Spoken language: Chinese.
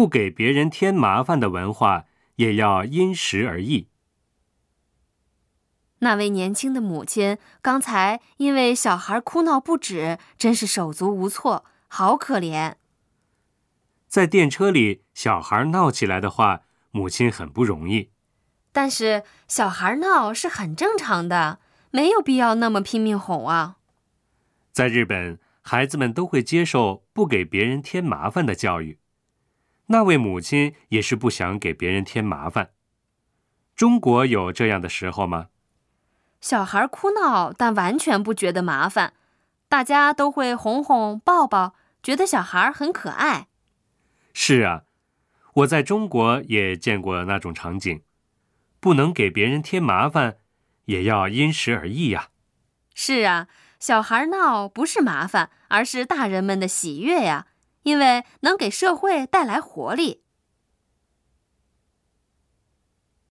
不给别人添麻烦的文化也要因时而异。那位年轻的母亲刚才因为小孩哭闹不止，真是手足无措，好可怜。在电车里，小孩闹起来的话，母亲很不容易。但是小孩闹是很正常的，没有必要那么拼命哄啊。在日本，孩子们都会接受不给别人添麻烦的教育。那位母亲也是不想给别人添麻烦。中国有这样的时候吗？小孩哭闹，但完全不觉得麻烦，大家都会哄哄抱抱，觉得小孩很可爱。是啊，我在中国也见过那种场景，不能给别人添麻烦，也要因时而异呀。是啊，小孩闹不是麻烦，而是大人们的喜悦呀，因为能给社会带来活力。